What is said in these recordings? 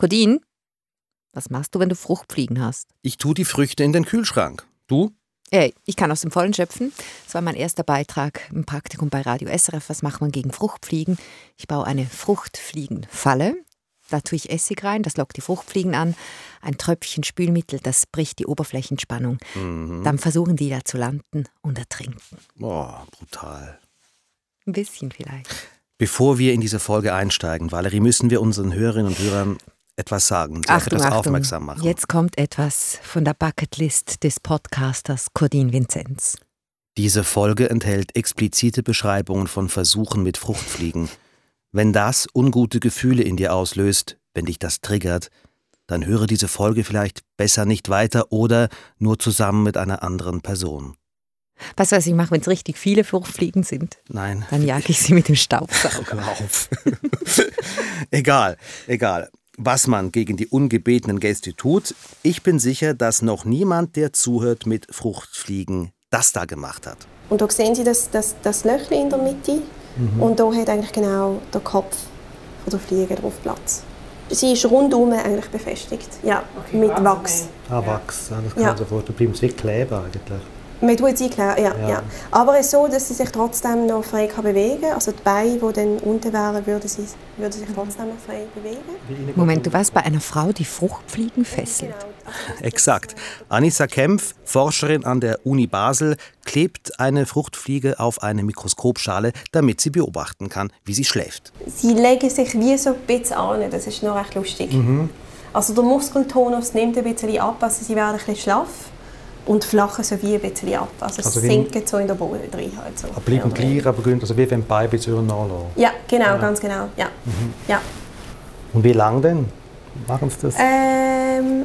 Codin, was machst du, wenn du Fruchtfliegen hast? Ich tue die Früchte in den Kühlschrank. Du? Hey, ich kann aus dem Vollen schöpfen. Das war mein erster Beitrag im Praktikum bei Radio SRF. Was macht man gegen Fruchtfliegen? Ich baue eine Fruchtfliegenfalle. Da tue ich Essig rein, das lockt die Fruchtfliegen an. Ein Tröpfchen Spülmittel, das bricht die Oberflächenspannung. Mhm. Dann versuchen die da zu landen und ertrinken. Boah, brutal. Ein bisschen vielleicht. Bevor wir in diese Folge einsteigen, Valerie, müssen wir unseren Hörerinnen und Hörern etwas sagen, sie Achtung, etwas Achtung. aufmerksam machen. Jetzt kommt etwas von der Bucketlist des Podcasters Cordin Vinzenz. Diese Folge enthält explizite Beschreibungen von Versuchen mit Fruchtfliegen. Wenn das ungute Gefühle in dir auslöst, wenn dich das triggert, dann höre diese Folge vielleicht besser nicht weiter oder nur zusammen mit einer anderen Person. Was ich mache, wenn es richtig viele Fruchtfliegen sind? Nein. Dann jage ich sie mit dem Staubsauger. Hör auf. egal, egal, was man gegen die ungebetenen Gäste tut. Ich bin sicher, dass noch niemand, der zuhört, mit Fruchtfliegen das da gemacht hat. Und da sehen Sie das, das, das Löchchen in der Mitte. Mhm. Und da hat eigentlich genau der Kopf von der Fliege drauf Platz. Sie ist rundum eigentlich befestigt, ja, okay, mit Wachs. Ah, Wachs, das kann ja. sofort, da bleibt es wie Kleber eigentlich. Man tut es einklären, ja, ja. ja. Aber es ist so, dass sie sich trotzdem noch frei kann bewegen kann. Also die Beine, die dann unten wären, würden, sie, würden sich trotzdem noch frei bewegen. Moment, du warst bei einer Frau, die Fruchtfliegen fesselt. Genau. Exakt. Anissa Kempf, Forscherin an der Uni Basel, klebt eine Fruchtfliege auf eine Mikroskopschale, damit sie beobachten kann, wie sie schläft. Sie legen sich wie so ein bisschen an, das ist noch recht lustig. Mhm. Also der Muskeltonus nimmt ein bisschen ab, also sie werden ein bisschen schlaff und flachen so wie ein bisschen ab. Also, also es sinkt so in den Boden rein. Halt so. Aber bleiben gleich, aber gehen, also wie wenn die Beine ein bisschen nachlassen? Ja, genau, ja. ganz genau. Ja. Mhm. ja. Und wie lange denn machen Sie das? Ähm,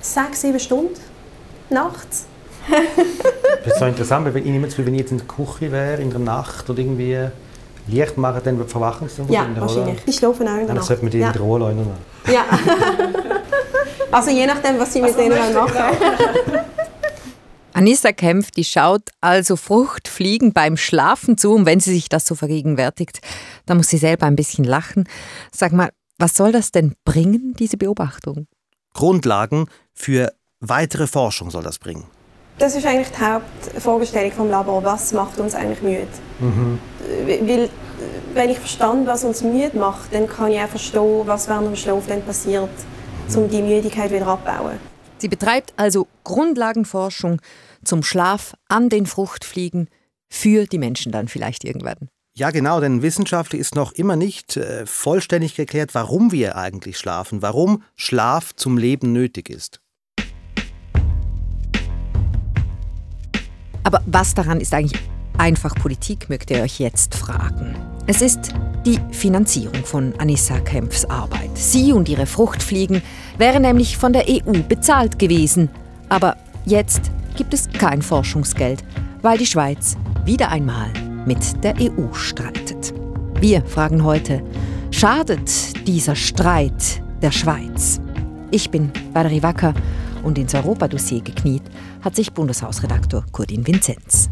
sechs, sieben Stunden nachts. das ist so interessant, weil ich nehme wenn ich jetzt in der Küche wäre, in der Nacht oder irgendwie Licht machen, dann verwachen sie dann Ja, wahrscheinlich. Die schlafen auch in der Nacht. Dann sollte man die ja. in der Ruhe lassen. Ja. also je nachdem, was sie mit also, denen machen. Anissa kämpft, die schaut also Fruchtfliegen beim Schlafen zu und wenn sie sich das so vergegenwärtigt, dann muss sie selber ein bisschen lachen. Sag mal, was soll das denn bringen, diese Beobachtung? Grundlagen für weitere Forschung soll das bringen. Das ist eigentlich die Hauptfragestellung vom Labor. Was macht uns eigentlich müde? Mhm. Weil, wenn ich verstand, was uns müde macht, dann kann ich auch verstehen, was während dem Schlaf dann passiert, um die Müdigkeit wieder abzubauen. Sie betreibt also Grundlagenforschung zum Schlaf an den Fruchtfliegen für die Menschen dann vielleicht irgendwann. Ja, genau, denn wissenschaftlich ist noch immer nicht äh, vollständig geklärt, warum wir eigentlich schlafen, warum Schlaf zum Leben nötig ist. Aber was daran ist eigentlich einfach Politik, mögt ihr euch jetzt fragen. Es ist die Finanzierung von Anissa Kempfs Arbeit. Sie und ihre Fruchtfliegen wären nämlich von der EU bezahlt gewesen. Aber jetzt gibt es kein Forschungsgeld, weil die Schweiz wieder einmal mit der EU streitet. Wir fragen heute, schadet dieser Streit der Schweiz? Ich bin Valerie Wacker und ins Europadossier gekniet hat sich Bundeshausredaktor Kurdin Vinzenz.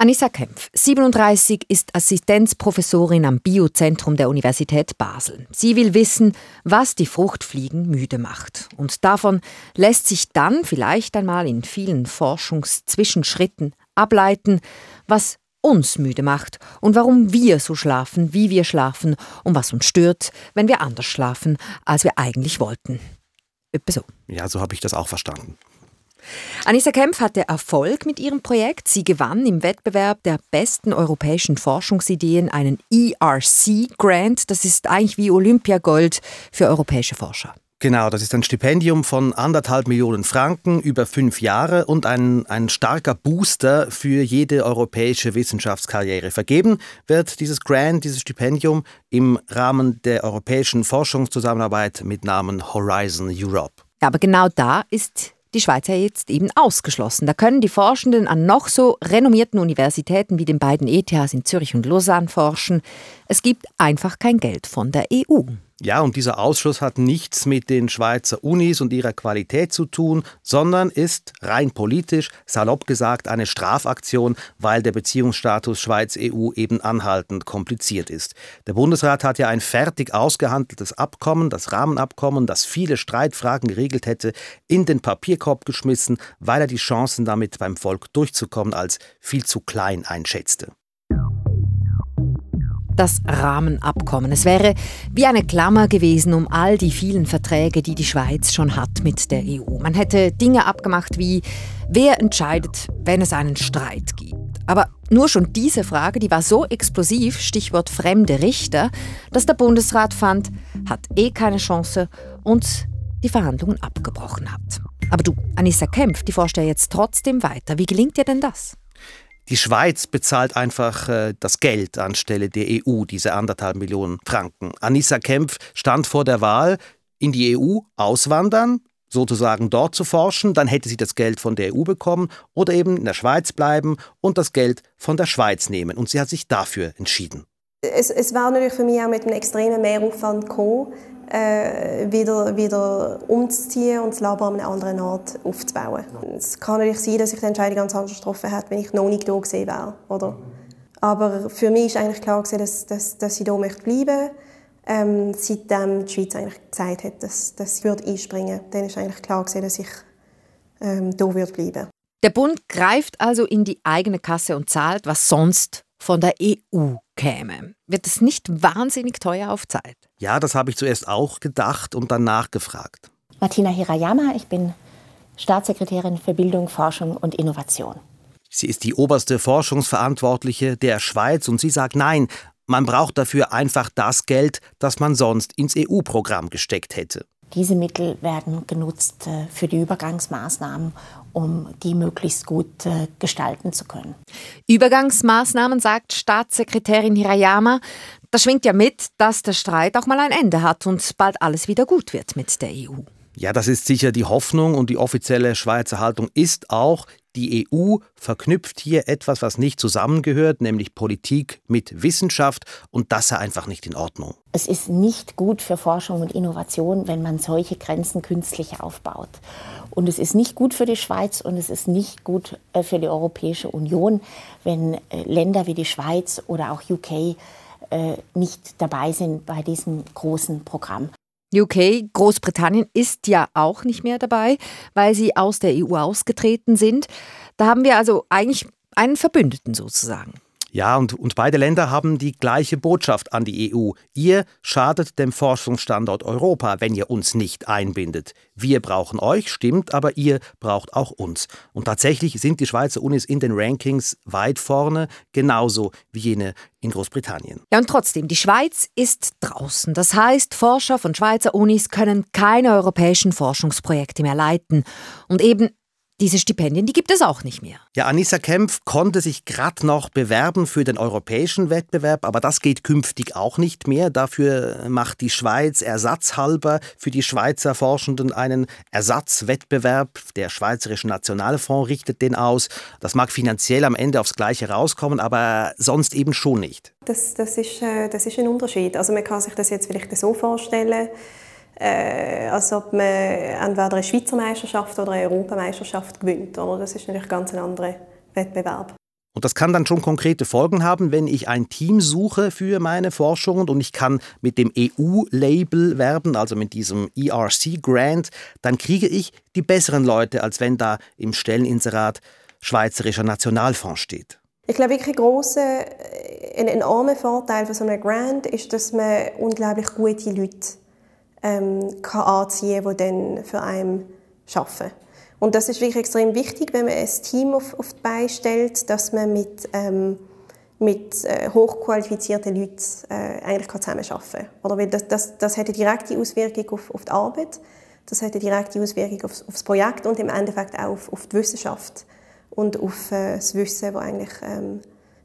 Anissa Kempf, 37, ist Assistenzprofessorin am Biozentrum der Universität Basel. Sie will wissen, was die Fruchtfliegen müde macht. Und davon lässt sich dann vielleicht einmal in vielen Forschungszwischenschritten ableiten, was uns müde macht und warum wir so schlafen, wie wir schlafen und was uns stört, wenn wir anders schlafen, als wir eigentlich wollten. Etwa so. Ja, so habe ich das auch verstanden. Anissa Kempf hatte Erfolg mit ihrem Projekt. Sie gewann im Wettbewerb der besten europäischen Forschungsideen einen ERC-Grant. Das ist eigentlich wie Olympiagold für europäische Forscher. Genau, das ist ein Stipendium von anderthalb Millionen Franken über fünf Jahre und ein, ein starker Booster für jede europäische Wissenschaftskarriere. Vergeben wird dieses Grant, dieses Stipendium im Rahmen der europäischen Forschungszusammenarbeit mit Namen Horizon Europe. Aber genau da ist die Schweiz ja jetzt eben ausgeschlossen. Da können die Forschenden an noch so renommierten Universitäten wie den beiden ETHs in Zürich und Lausanne forschen. Es gibt einfach kein Geld von der EU. Ja, und dieser Ausschluss hat nichts mit den Schweizer Unis und ihrer Qualität zu tun, sondern ist rein politisch, salopp gesagt, eine Strafaktion, weil der Beziehungsstatus Schweiz-EU eben anhaltend kompliziert ist. Der Bundesrat hat ja ein fertig ausgehandeltes Abkommen, das Rahmenabkommen, das viele Streitfragen geregelt hätte, in den Papierkorb geschmissen, weil er die Chancen damit beim Volk durchzukommen als viel zu klein einschätzte das Rahmenabkommen. Es wäre wie eine Klammer gewesen um all die vielen Verträge, die die Schweiz schon hat mit der EU. Man hätte Dinge abgemacht wie, wer entscheidet, wenn es einen Streit gibt. Aber nur schon diese Frage, die war so explosiv, Stichwort fremde Richter, dass der Bundesrat fand, hat eh keine Chance und die Verhandlungen abgebrochen hat. Aber du, Anissa Kempf, die forscht ja jetzt trotzdem weiter. Wie gelingt dir denn das? Die Schweiz bezahlt einfach äh, das Geld anstelle der EU, diese anderthalb Millionen Franken. Anissa Kempf stand vor der Wahl, in die EU auswandern, sozusagen dort zu forschen, dann hätte sie das Geld von der EU bekommen oder eben in der Schweiz bleiben und das Geld von der Schweiz nehmen. Und sie hat sich dafür entschieden. Es, es war natürlich für mich auch mit einem extremen Mehraufwand gekommen, äh, wieder, wieder umzuziehen und das Labor an einer anderen Ort aufzubauen. Es kann natürlich sein, dass ich die Entscheidung ganz anders getroffen hätte, wenn ich noch nicht da gewesen wäre. Oder? Aber für mich ist eigentlich klar, gewesen, dass, dass, dass ich hier bleiben möchte. Ähm, seitdem die Schweiz eigentlich gesagt hat, dass, dass sie würde einspringen würde, dann ist eigentlich klar, gewesen, dass ich ähm, hier würde bleiben Der Bund greift also in die eigene Kasse und zahlt, was sonst von der EU käme. Wird es nicht wahnsinnig teuer auf Zeit? Ja, das habe ich zuerst auch gedacht und dann nachgefragt. Martina Hirayama, ich bin Staatssekretärin für Bildung, Forschung und Innovation. Sie ist die oberste Forschungsverantwortliche der Schweiz und sie sagt nein, man braucht dafür einfach das Geld, das man sonst ins EU-Programm gesteckt hätte. Diese Mittel werden genutzt äh, für die Übergangsmaßnahmen, um die möglichst gut äh, gestalten zu können. Übergangsmaßnahmen, sagt Staatssekretärin Hirayama. Das schwingt ja mit, dass der Streit auch mal ein Ende hat und bald alles wieder gut wird mit der EU. Ja, das ist sicher die Hoffnung und die offizielle Schweizer Haltung ist auch, die EU verknüpft hier etwas, was nicht zusammengehört, nämlich Politik mit Wissenschaft und das sei einfach nicht in Ordnung. Es ist nicht gut für Forschung und Innovation, wenn man solche Grenzen künstlich aufbaut. Und es ist nicht gut für die Schweiz und es ist nicht gut äh, für die Europäische Union, wenn äh, Länder wie die Schweiz oder auch UK äh, nicht dabei sind bei diesem großen Programm. UK, Großbritannien ist ja auch nicht mehr dabei, weil sie aus der EU ausgetreten sind. Da haben wir also eigentlich einen Verbündeten sozusagen. Ja, und, und beide Länder haben die gleiche Botschaft an die EU. Ihr schadet dem Forschungsstandort Europa, wenn ihr uns nicht einbindet. Wir brauchen euch, stimmt, aber ihr braucht auch uns. Und tatsächlich sind die Schweizer Unis in den Rankings weit vorne, genauso wie jene in Großbritannien. Ja, und trotzdem, die Schweiz ist draußen. Das heißt, Forscher von Schweizer Unis können keine europäischen Forschungsprojekte mehr leiten. Und eben diese Stipendien, die gibt es auch nicht mehr. Ja, Anissa Kempf konnte sich gerade noch bewerben für den europäischen Wettbewerb, aber das geht künftig auch nicht mehr. Dafür macht die Schweiz ersatzhalber für die Schweizer Forschenden einen Ersatzwettbewerb. Der Schweizerische Nationalfonds richtet den aus. Das mag finanziell am Ende aufs Gleiche rauskommen, aber sonst eben schon nicht. Das, das, ist, äh, das ist ein Unterschied. Also man kann sich das jetzt vielleicht so vorstellen, äh, als ob man entweder eine Schweizer Meisterschaft oder eine Europameisterschaft gewinnt. Oder? Das ist natürlich ganz ein anderer Wettbewerb. Und das kann dann schon konkrete Folgen haben, wenn ich ein Team suche für meine Forschungen und ich kann mit dem EU-Label werben, also mit diesem ERC-Grant, dann kriege ich die besseren Leute, als wenn da im Stelleninserat Schweizerischer Nationalfonds steht. Ich glaube, wirklich ein grosser, ein enormer Vorteil von so einem Grant ist, dass man unglaublich gute Leute ähm, kann anziehen kann, die dann für einen arbeiten. Und das ist wirklich extrem wichtig, wenn man ein Team auf, auf die Beine stellt, dass man mit, ähm, mit äh, hochqualifizierten Leuten äh, eigentlich zusammenarbeiten kann. Oder das, das, das hat eine direkte Auswirkung auf, auf die Arbeit, das hat eine direkte Auswirkung auf, auf das Projekt und im Endeffekt auch auf, auf die Wissenschaft und auf äh, das Wissen, das eigentlich ähm,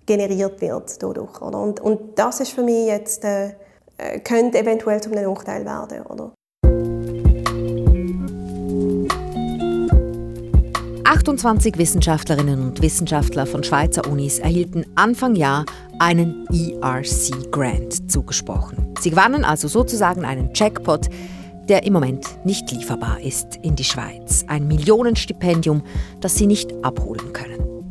generiert wird dadurch. Oder? Und, und das ist für mich jetzt äh, äh, könnte eventuell zu einem Nachteil werden. Oder? 28 Wissenschaftlerinnen und Wissenschaftler von Schweizer Unis erhielten Anfang Jahr einen ERC Grant zugesprochen. Sie gewannen also sozusagen einen Jackpot, der im Moment nicht lieferbar ist in die Schweiz. Ein Millionenstipendium, das sie nicht abholen können.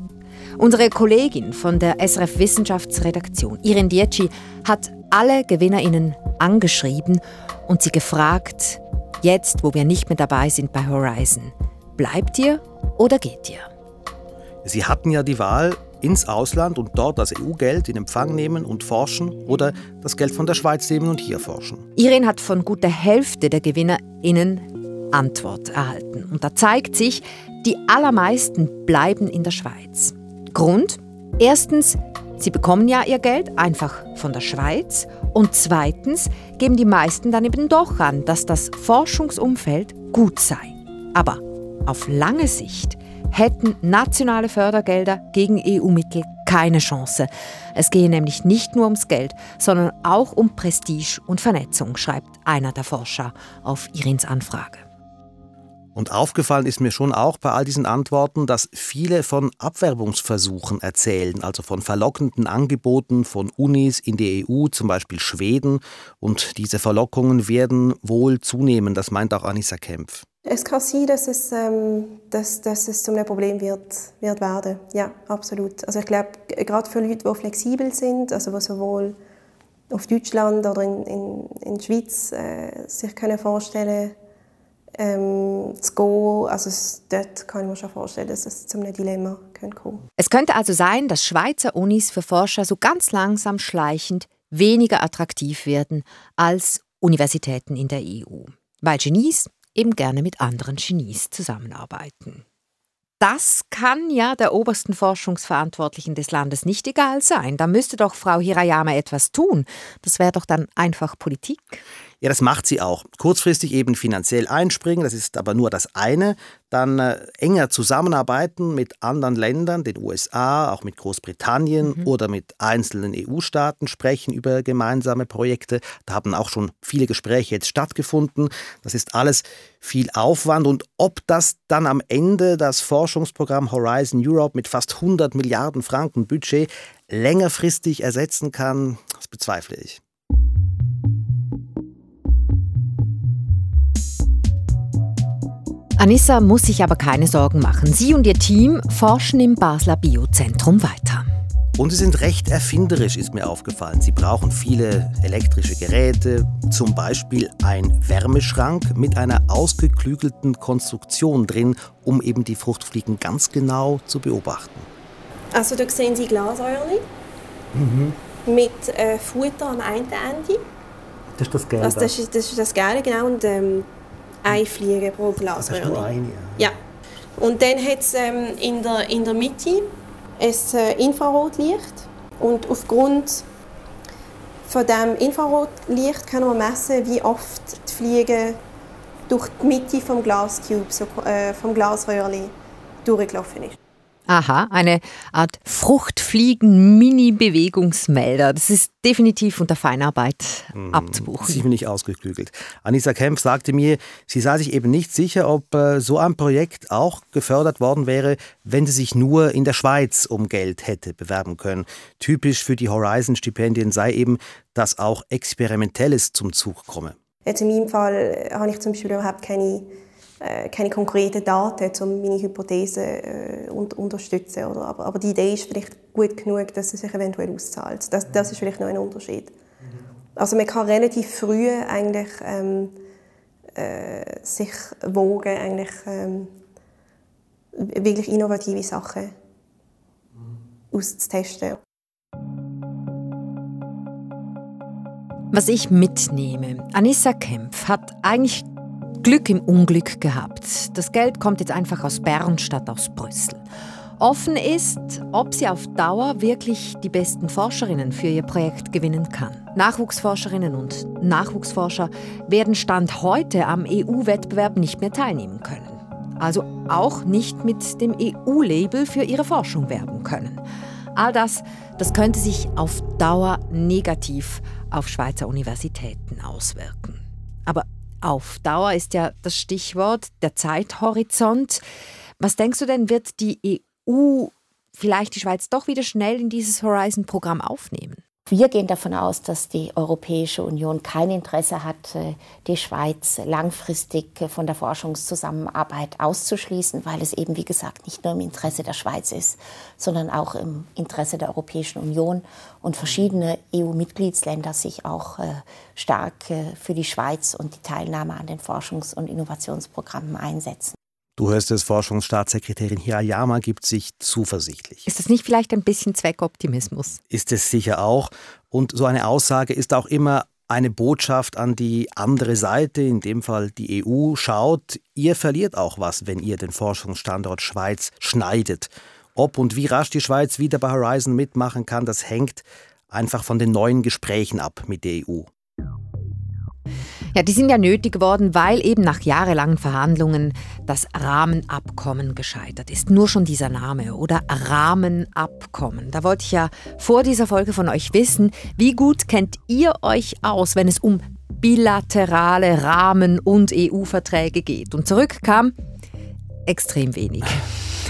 Unsere Kollegin von der SRF Wissenschaftsredaktion, Irin Dietschi, hat alle GewinnerInnen angeschrieben und sie gefragt, jetzt wo wir nicht mehr dabei sind bei Horizon, bleibt ihr oder geht ihr? Sie hatten ja die Wahl ins Ausland und dort das EU-Geld in Empfang nehmen und forschen oder das Geld von der Schweiz nehmen und hier forschen. Irin hat von gut der Hälfte der GewinnerInnen Antwort erhalten. Und da zeigt sich, die allermeisten bleiben in der Schweiz. Grund? Erstens, sie bekommen ja ihr Geld einfach von der Schweiz. Und zweitens geben die meisten dann eben doch an, dass das Forschungsumfeld gut sei. Aber auf lange Sicht hätten nationale Fördergelder gegen EU-Mittel keine Chance. Es gehe nämlich nicht nur ums Geld, sondern auch um Prestige und Vernetzung, schreibt einer der Forscher auf Irins Anfrage. Und aufgefallen ist mir schon auch bei all diesen Antworten, dass viele von Abwerbungsversuchen erzählen, also von verlockenden Angeboten von Unis in die EU, zum Beispiel Schweden. Und diese Verlockungen werden wohl zunehmen, das meint auch Anissa Kempf. Es kann sein, dass es, ähm, dass, dass es zu einem Problem wird, wird werden. Ja, absolut. Also ich glaube, gerade für Leute, die flexibel sind, also die sowohl auf Deutschland oder in, in, in der Schweiz äh, sich können vorstellen ähm, zu gehen, also dort kann ich mir schon vorstellen, dass es zu einem Dilemma kommen könnte. Es könnte also sein, dass Schweizer Unis für Forscher so ganz langsam schleichend weniger attraktiv werden als Universitäten in der EU. Weil Genies eben gerne mit anderen Genies zusammenarbeiten. Das kann ja der obersten Forschungsverantwortlichen des Landes nicht egal sein. Da müsste doch Frau Hirayama etwas tun. Das wäre doch dann einfach Politik. Ja, das macht sie auch. Kurzfristig eben finanziell einspringen, das ist aber nur das eine. Dann äh, enger zusammenarbeiten mit anderen Ländern, den USA, auch mit Großbritannien mhm. oder mit einzelnen EU-Staaten sprechen über gemeinsame Projekte. Da haben auch schon viele Gespräche jetzt stattgefunden. Das ist alles viel Aufwand. Und ob das dann am Ende das Forschungsprogramm Horizon Europe mit fast 100 Milliarden Franken Budget längerfristig ersetzen kann, das bezweifle ich. Anissa muss sich aber keine Sorgen machen. Sie und ihr Team forschen im Basler Biozentrum weiter. Und sie sind recht erfinderisch, ist mir aufgefallen. Sie brauchen viele elektrische Geräte, zum Beispiel ein Wärmeschrank mit einer ausgeklügelten Konstruktion drin, um eben die Fruchtfliegen ganz genau zu beobachten. Also da sehen Sie Glasröhrchen mhm. mit äh, Futter am einen Ende. Das ist das Gelbe. Also das, ist, das ist das Gelbe, genau. Und, ähm, eine Fliege pro Glasröhrchen. Nur eine, ja. Und dann hat es ähm, in, der, in der Mitte ein äh, Infrarotlicht und aufgrund von dem Infrarotlicht kann man messen, wie oft die Fliege durch die Mitte vom Glascube, so, äh, vom Glasröhrchen durchgelaufen ist. Aha, eine Art Fruchtfliegen-Mini-Bewegungsmelder. Das ist definitiv unter Feinarbeit mhm, abzubuchen. Ziemlich ausgeklügelt. Anissa Kempf sagte mir, sie sei sich eben nicht sicher, ob äh, so ein Projekt auch gefördert worden wäre, wenn sie sich nur in der Schweiz um Geld hätte bewerben können. Typisch für die Horizon-Stipendien sei eben, dass auch Experimentelles zum Zug komme. Jetzt in meinem Fall habe ich zum Beispiel überhaupt keine keine konkreten Daten, um meine Hypothese äh, unter unterstützen. Oder? Aber, aber, die Idee ist vielleicht gut genug, dass es sich eventuell auszahlt. Das, das ist vielleicht noch ein Unterschied. Also man kann relativ früh eigentlich ähm, äh, sich wogen, eigentlich ähm, wirklich innovative Sachen auszutesten. Was ich mitnehme, Anissa Kempf hat eigentlich Glück im Unglück gehabt. Das Geld kommt jetzt einfach aus Bern statt aus Brüssel. Offen ist, ob sie auf Dauer wirklich die besten Forscherinnen für ihr Projekt gewinnen kann. Nachwuchsforscherinnen und Nachwuchsforscher werden Stand heute am EU-Wettbewerb nicht mehr teilnehmen können. Also auch nicht mit dem EU-Label für ihre Forschung werben können. All das, das könnte sich auf Dauer negativ auf Schweizer Universitäten auswirken. Aber auf Dauer ist ja das Stichwort, der Zeithorizont. Was denkst du denn, wird die EU vielleicht die Schweiz doch wieder schnell in dieses Horizon-Programm aufnehmen? Wir gehen davon aus, dass die Europäische Union kein Interesse hat, äh, die Schweiz langfristig äh, von der Forschungszusammenarbeit auszuschließen, weil es eben, wie gesagt, nicht nur im Interesse der Schweiz ist, sondern auch im Interesse der Europäischen Union und verschiedene EU-Mitgliedsländer sich auch äh, stark für die Schweiz und die Teilnahme an den Forschungs- und Innovationsprogrammen einsetzen. Du hörst es, Forschungsstaatssekretärin Hirayama gibt sich zuversichtlich. Ist das nicht vielleicht ein bisschen Zweckoptimismus? Ist es sicher auch. Und so eine Aussage ist auch immer eine Botschaft an die andere Seite, in dem Fall die EU. Schaut, ihr verliert auch was, wenn ihr den Forschungsstandort Schweiz schneidet. Ob und wie rasch die Schweiz wieder bei Horizon mitmachen kann, das hängt einfach von den neuen Gesprächen ab mit der EU. Ja, die sind ja nötig geworden, weil eben nach jahrelangen Verhandlungen das Rahmenabkommen gescheitert ist. Nur schon dieser Name oder Rahmenabkommen. Da wollte ich ja vor dieser Folge von euch wissen, wie gut kennt ihr euch aus, wenn es um bilaterale Rahmen- und EU-Verträge geht? Und zurückkam extrem wenig.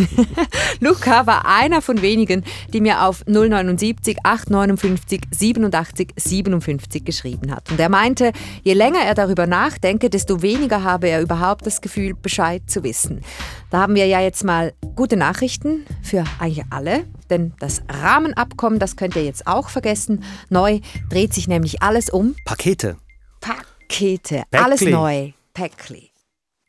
Luca war einer von wenigen, die mir auf 079 859 87 57 geschrieben hat. Und er meinte, je länger er darüber nachdenke, desto weniger habe er überhaupt das Gefühl, Bescheid zu wissen. Da haben wir ja jetzt mal gute Nachrichten für eigentlich alle, denn das Rahmenabkommen, das könnt ihr jetzt auch vergessen. Neu dreht sich nämlich alles um Pakete. Pakete, Päckli. alles neu. Päckli.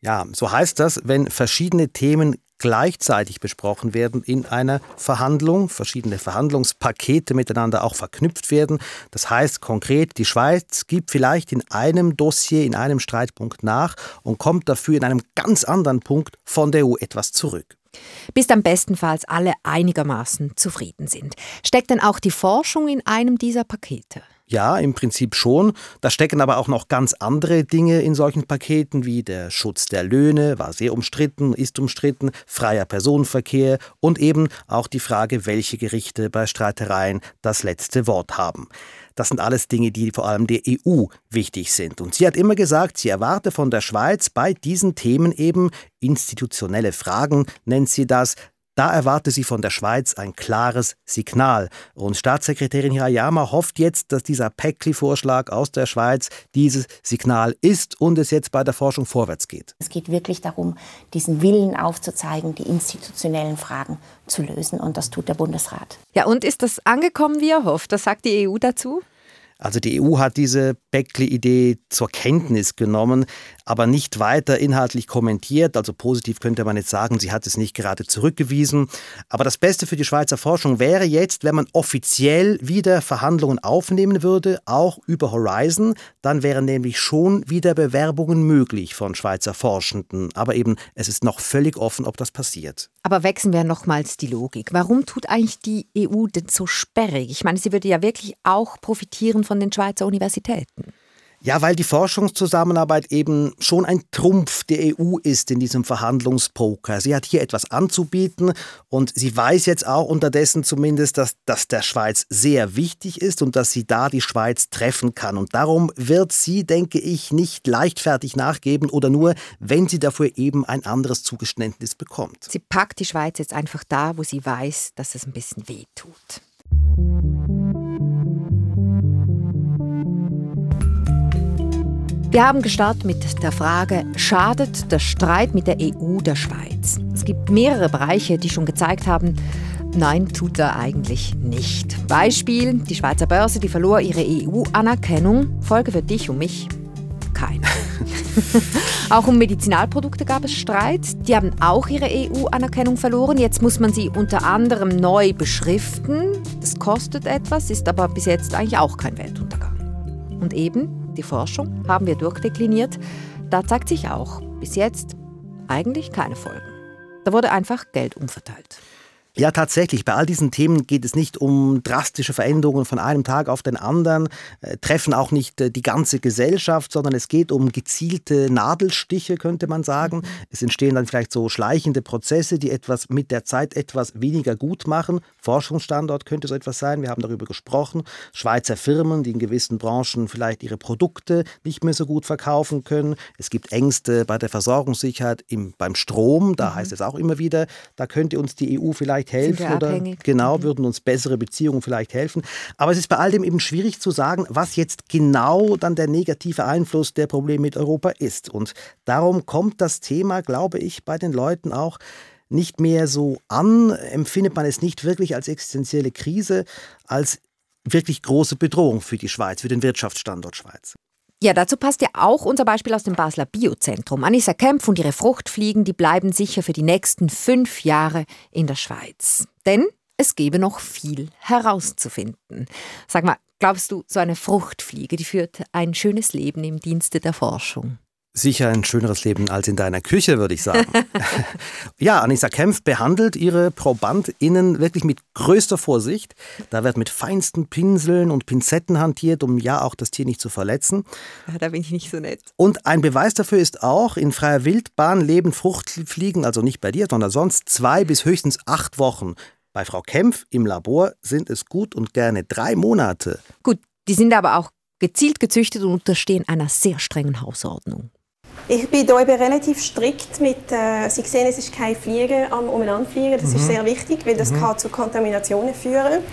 Ja, so heißt das, wenn verschiedene Themen gleichzeitig besprochen werden in einer Verhandlung, verschiedene Verhandlungspakete miteinander auch verknüpft werden. Das heißt konkret, die Schweiz gibt vielleicht in einem Dossier, in einem Streitpunkt nach und kommt dafür in einem ganz anderen Punkt von der EU etwas zurück. Bis dann bestenfalls alle einigermaßen zufrieden sind. Steckt denn auch die Forschung in einem dieser Pakete? Ja, im Prinzip schon. Da stecken aber auch noch ganz andere Dinge in solchen Paketen, wie der Schutz der Löhne, war sehr umstritten, ist umstritten, freier Personenverkehr und eben auch die Frage, welche Gerichte bei Streitereien das letzte Wort haben. Das sind alles Dinge, die vor allem der EU wichtig sind. Und sie hat immer gesagt, sie erwarte von der Schweiz bei diesen Themen eben institutionelle Fragen, nennt sie das, da erwarte sie von der Schweiz ein klares Signal. Und Staatssekretärin Hirayama hofft jetzt, dass dieser PECLI-Vorschlag aus der Schweiz dieses Signal ist und es jetzt bei der Forschung vorwärts geht. Es geht wirklich darum, diesen Willen aufzuzeigen, die institutionellen Fragen zu lösen. Und das tut der Bundesrat. Ja, und ist das angekommen, wie er hofft? Was sagt die EU dazu? Also die EU hat diese Beckley-Idee zur Kenntnis genommen, aber nicht weiter inhaltlich kommentiert. Also positiv könnte man jetzt sagen, sie hat es nicht gerade zurückgewiesen. Aber das Beste für die Schweizer Forschung wäre jetzt, wenn man offiziell wieder Verhandlungen aufnehmen würde, auch über Horizon. Dann wären nämlich schon wieder Bewerbungen möglich von Schweizer Forschenden. Aber eben, es ist noch völlig offen, ob das passiert. Aber wechseln wir nochmals die Logik. Warum tut eigentlich die EU denn so sperrig? Ich meine, sie würde ja wirklich auch profitieren von den Schweizer Universitäten. Ja, weil die Forschungszusammenarbeit eben schon ein Trumpf der EU ist in diesem Verhandlungspoker. Sie hat hier etwas anzubieten und sie weiß jetzt auch unterdessen zumindest, dass das der Schweiz sehr wichtig ist und dass sie da die Schweiz treffen kann. Und darum wird sie, denke ich, nicht leichtfertig nachgeben oder nur, wenn sie dafür eben ein anderes Zugeständnis bekommt. Sie packt die Schweiz jetzt einfach da, wo sie weiß, dass es ein bisschen weh tut. Wir haben gestartet mit der Frage, schadet der Streit mit der EU der Schweiz? Es gibt mehrere Bereiche, die schon gezeigt haben, nein, tut er eigentlich nicht. Beispiel, die Schweizer Börse, die verlor ihre EU-Anerkennung. Folge für dich und mich, keine. auch um Medizinalprodukte gab es Streit. Die haben auch ihre EU-Anerkennung verloren. Jetzt muss man sie unter anderem neu beschriften. Das kostet etwas, ist aber bis jetzt eigentlich auch kein Weltuntergang. Und eben, die Forschung haben wir durchdekliniert. Da zeigt sich auch bis jetzt eigentlich keine Folgen. Da wurde einfach Geld umverteilt. Ja, tatsächlich. Bei all diesen Themen geht es nicht um drastische Veränderungen von einem Tag auf den anderen, äh, treffen auch nicht äh, die ganze Gesellschaft, sondern es geht um gezielte Nadelstiche, könnte man sagen. Mhm. Es entstehen dann vielleicht so schleichende Prozesse, die etwas mit der Zeit etwas weniger gut machen. Forschungsstandort könnte so etwas sein. Wir haben darüber gesprochen. Schweizer Firmen, die in gewissen Branchen vielleicht ihre Produkte nicht mehr so gut verkaufen können. Es gibt Ängste bei der Versorgungssicherheit im, beim Strom. Da mhm. heißt es auch immer wieder, da könnte uns die EU vielleicht vielleicht helfen oder genau mhm. würden uns bessere Beziehungen vielleicht helfen. Aber es ist bei all dem eben schwierig zu sagen, was jetzt genau dann der negative Einfluss der Probleme mit Europa ist. Und darum kommt das Thema, glaube ich, bei den Leuten auch nicht mehr so an, empfindet man es nicht wirklich als existenzielle Krise, als wirklich große Bedrohung für die Schweiz, für den Wirtschaftsstandort Schweiz. Ja, dazu passt ja auch unser Beispiel aus dem Basler Biozentrum. Anissa Kempf und ihre Fruchtfliegen, die bleiben sicher für die nächsten fünf Jahre in der Schweiz. Denn es gäbe noch viel herauszufinden. Sag mal, glaubst du, so eine Fruchtfliege, die führt ein schönes Leben im Dienste der Forschung? Sicher ein schöneres Leben als in deiner Küche, würde ich sagen. ja, Anissa Kempf behandelt ihre ProbandInnen wirklich mit größter Vorsicht. Da wird mit feinsten Pinseln und Pinzetten hantiert, um ja auch das Tier nicht zu verletzen. Ja, da bin ich nicht so nett. Und ein Beweis dafür ist auch, in freier Wildbahn leben Fruchtfliegen, also nicht bei dir, sondern sonst zwei bis höchstens acht Wochen. Bei Frau Kempf im Labor sind es gut und gerne drei Monate. Gut, die sind aber auch gezielt gezüchtet und unterstehen einer sehr strengen Hausordnung. Ich bin hier eben relativ strikt mit, äh, Sie sehen, es ist kein Fliegen am Umeinanderfliegen, das mhm. ist sehr wichtig, weil das mhm. kann zu Kontaminationen führen.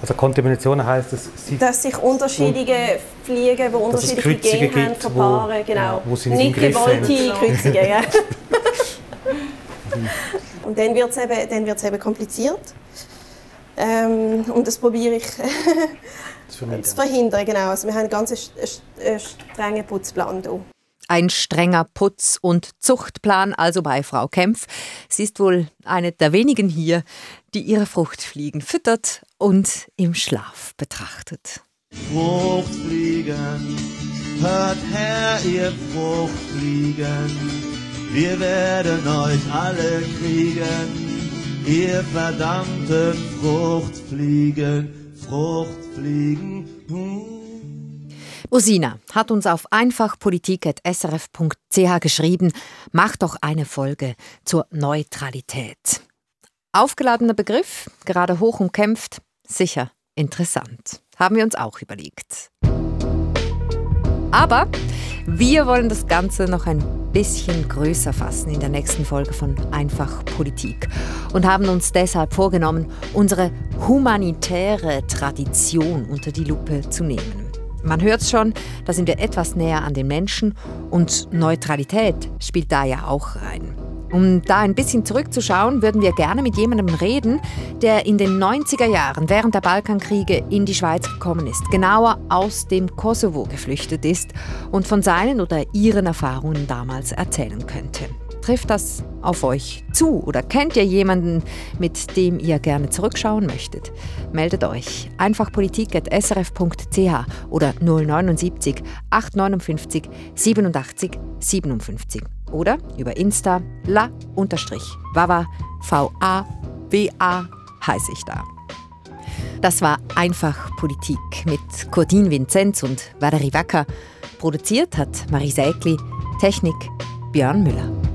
Also Kontamination heißt, dass, sie dass sich unterschiedliche Fliegen, die unterschiedliche Gene haben, verpaaren, wo, genau. Wo sie nicht gewollte Kreuzungen. Ja. und dann wird es eben, eben kompliziert. Ähm, und das probiere ich zu verhindern. Genau. Also wir haben einen ganz strengen Putzplan hier. Ein strenger Putz- und Zuchtplan also bei Frau Kempf. Sie ist wohl eine der wenigen hier, die ihre Fruchtfliegen füttert und im Schlaf betrachtet. Fruchtfliegen, hört her, ihr Fruchtfliegen, wir werden euch alle kriegen, ihr verdammten Fruchtfliegen, Fruchtfliegen. Hm. Usina hat uns auf einfachpolitik.srf.ch geschrieben, mach doch eine Folge zur Neutralität. Aufgeladener Begriff, gerade hoch umkämpft, sicher interessant. Haben wir uns auch überlegt. Aber wir wollen das Ganze noch ein bisschen größer fassen in der nächsten Folge von Einfach Politik und haben uns deshalb vorgenommen, unsere humanitäre Tradition unter die Lupe zu nehmen. Man hört schon, da sind wir etwas näher an den Menschen und Neutralität spielt da ja auch rein. Um da ein bisschen zurückzuschauen, würden wir gerne mit jemandem reden, der in den 90er Jahren während der Balkankriege in die Schweiz gekommen ist, genauer aus dem Kosovo geflüchtet ist und von seinen oder ihren Erfahrungen damals erzählen könnte. Trifft das auf euch zu oder kennt ihr jemanden, mit dem ihr gerne zurückschauen möchtet? Meldet euch einfach politik.srf.ch oder 079 859 87 57 oder über Insta la-wawa V-A-W-A heiße ich da. Das war Einfach Politik mit Cordin Vinzenz und Valerie Wacker. Produziert hat Marie Sägli, Technik Björn Müller.